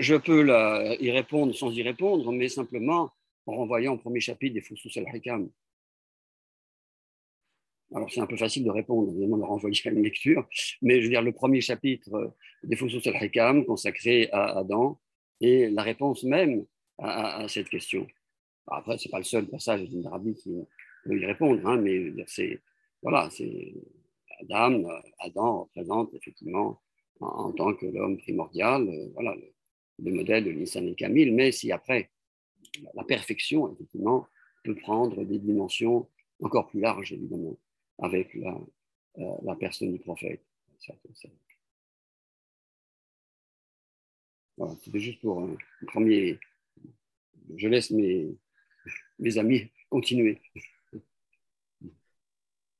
Je peux y répondre sans y répondre, mais simplement en renvoyant au premier chapitre des Foussous al-Hikam. Alors, c'est un peu facile de répondre, évidemment, de renvoyer à une lecture, mais je veux dire, le premier chapitre des Foussous al-Hikam consacré à Adam est la réponse même à, cette question. Après, ce n'est pas le seul passage d'Arabi qui peut y répondre, hein, mais c'est voilà, c'est Adam, Adam représente effectivement en, tant que l'homme primordial, euh, voilà, le, modèle de l'insan et Camille, mais si après la perfection, effectivement, peut prendre des dimensions encore plus larges, évidemment, avec la, euh, personne du prophète. Voilà, c'était juste pour un premier. Je laisse mes, mes amis continuer.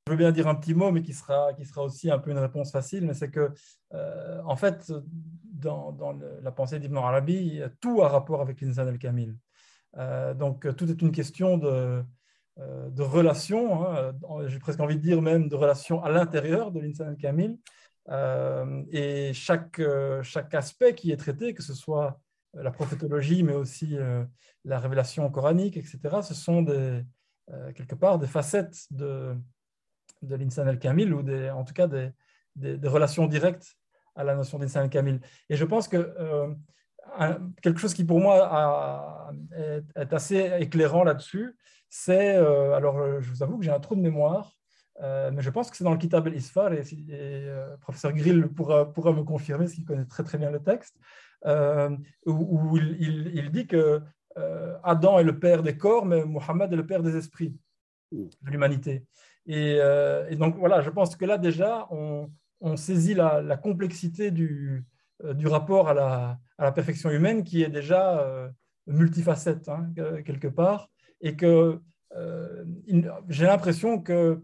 Je veux bien dire un petit mot, mais qui sera, qui sera aussi un peu une réponse facile, mais c'est que, euh, en fait, dans, la pensée d'Ibn Arabi, tout a rapport avec l'insan al-Kamil. Euh, donc, tout est une question de, euh, de relation, hein, j'ai presque envie de dire même de relation à l'intérieur de l'insan al-Kamil. et chaque, aspect qui est traité, que ce soit la prophétologie, mais aussi la révélation coranique, etc., ce sont quelque part des facettes de l'insan al-kamil ou en tout cas des, relations directes à la notion d'insan al-kamil. Et je pense que euh, quelque chose qui pour moi est, assez éclairant là-dessus, c'est, euh, alors je vous avoue que j'ai un trou de mémoire, euh, mais je pense que c'est dans le Kitab el-Isfar, et, professeur Grill pourra, pourra, me confirmer, parce qu'il connaît très très bien le texte, où, il, il, dit que Adam est le père des corps, mais Mohammed est le père des esprits de l'humanité. Euh, et, donc voilà, je pense que là déjà, on, saisit la, complexité du, euh, rapport à la, perfection humaine qui est déjà euh, multifacette hein, quelque part, et que j'ai l'impression que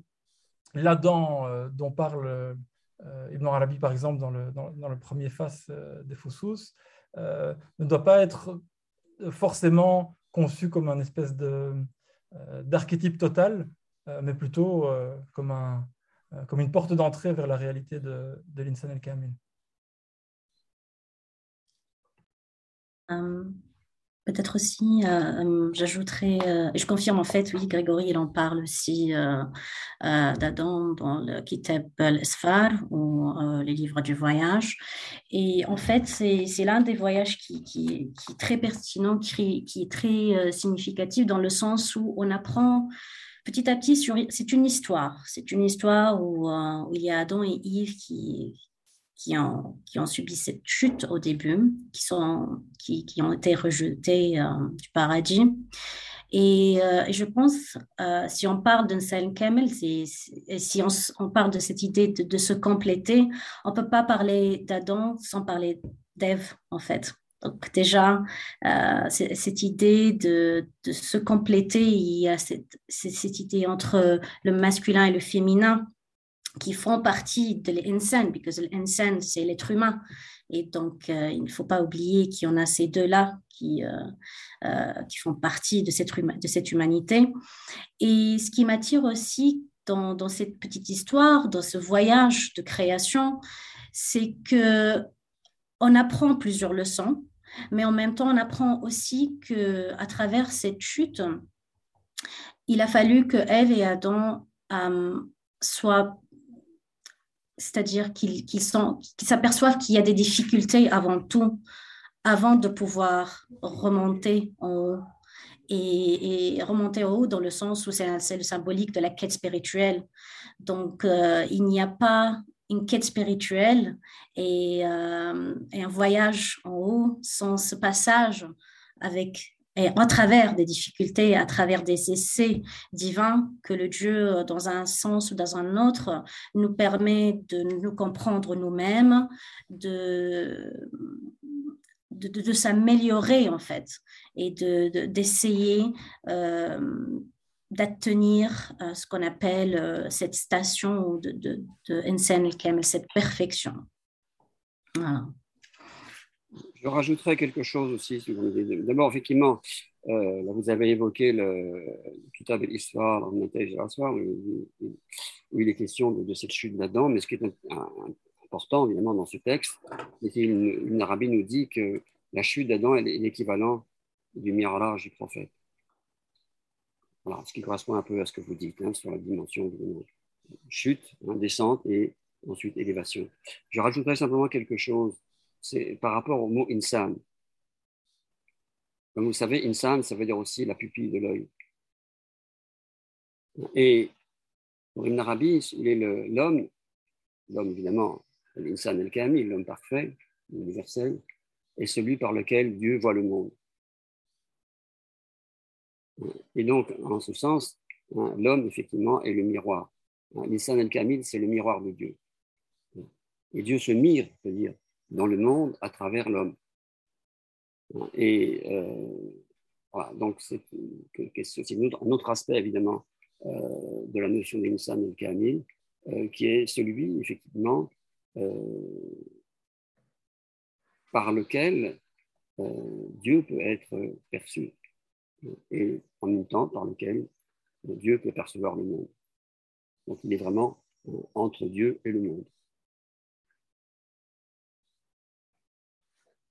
l'Adam dont parle Ibn Arabi par exemple dans le, dans, le premier face des Foussous ne doit pas être forcément conçu comme un espèce d'archétype total, euh, mais plutôt euh, comme, un, euh, comme une porte d'entrée vers la réalité de, de l'insan el-Kamil. Peut-être aussi, j'ajouterais, et je confirme en fait, oui, Grégory, il en parle aussi d'Adam dans le Kitab al-Sfar ou les livres du voyage. Et en fait, c'est l'un des voyages qui, qui, qui, est très pertinent, qui, qui est très significatif dans le sens où on apprend petit à petit, c'est une histoire. C'est une histoire où, euh, il y a Adam et Yves qui, qui, ont, qui ont subi cette chute au début, qui, sont, qui, ont été rejetés euh, du paradis. Et, euh, je pense, si on parle d'un Salim Kamel, si on, parle de cette idée de, de se compléter, on ne peut pas parler d'Adam sans parler d'Ève, en fait. Donc déjà, euh, cette idée de, se compléter, il y a cette, cette, idée entre le masculin et le féminin qui font partie de l'insan, parce que l'insan, c'est l'être humain. Et donc, euh, il ne faut pas oublier qu'il y en a ces deux-là qui, euh, qui font partie de cette, de cette humanité. Et ce qui m'attire aussi dans, dans cette petite histoire, dans ce voyage de création, c'est que on apprend plusieurs leçons mais en même temps, on apprend aussi que à travers cette chute, il a fallu que Ève et Adam euh, soient, c'est-à-dire qu'ils s'aperçoivent qu'il y a des difficultés avant tout, avant de pouvoir remonter en haut. Et, remonter en haut dans le sens où c'est le symbolique de la quête spirituelle. Donc, euh, il n'y a pas une quête spirituelle et, euh, et, un voyage en haut sans ce passage avec et à travers des difficultés, à travers des essais divins que le Dieu, dans un sens ou dans un autre, nous permet de nous comprendre nous-mêmes, de, de, de, s'améliorer en fait et d'essayer de, euh, d'atteindre euh, ce qu'on appelle euh, cette station de, de, de cette perfection. Je rajouterais quelque chose aussi. D'abord, effectivement, euh, vous avez évoqué le Kitab l'histoire où, il est question de, cette chute là-dedans, mais ce qui est important, évidemment, dans ce texte, c'est qu'une Arabie nous dit que la chute d'Adam est l'équivalent du mirage du prophète. Voilà, ce qui correspond un peu à ce que vous dites hein, sur la dimension de chute, hein, descente et ensuite élévation. Je rajouterai simplement quelque chose, c'est par rapport au mot insan. Comme vous savez, insan, ça veut dire aussi la pupille de l'œil. Et pour Ibn Arabi, il est l'homme, l'homme évidemment, l'insan el-kamil, l'homme parfait, universel, est celui par lequel Dieu voit le monde. Et donc, en ce sens, hein, l'homme, effectivement, est le miroir. Hein, l'insan el-kamil, c'est le miroir de Dieu. Et Dieu se mire, c'est-à-dire, dans le monde à travers l'homme. Et euh, voilà, donc c'est un autre aspect, évidemment, euh, de la notion d'insan el-kamil, euh, qui est celui, effectivement, par lequel Dieu peut être perçu, et en même temps par lequel Dieu peut percevoir le monde. Donc il est vraiment entre Dieu et le monde.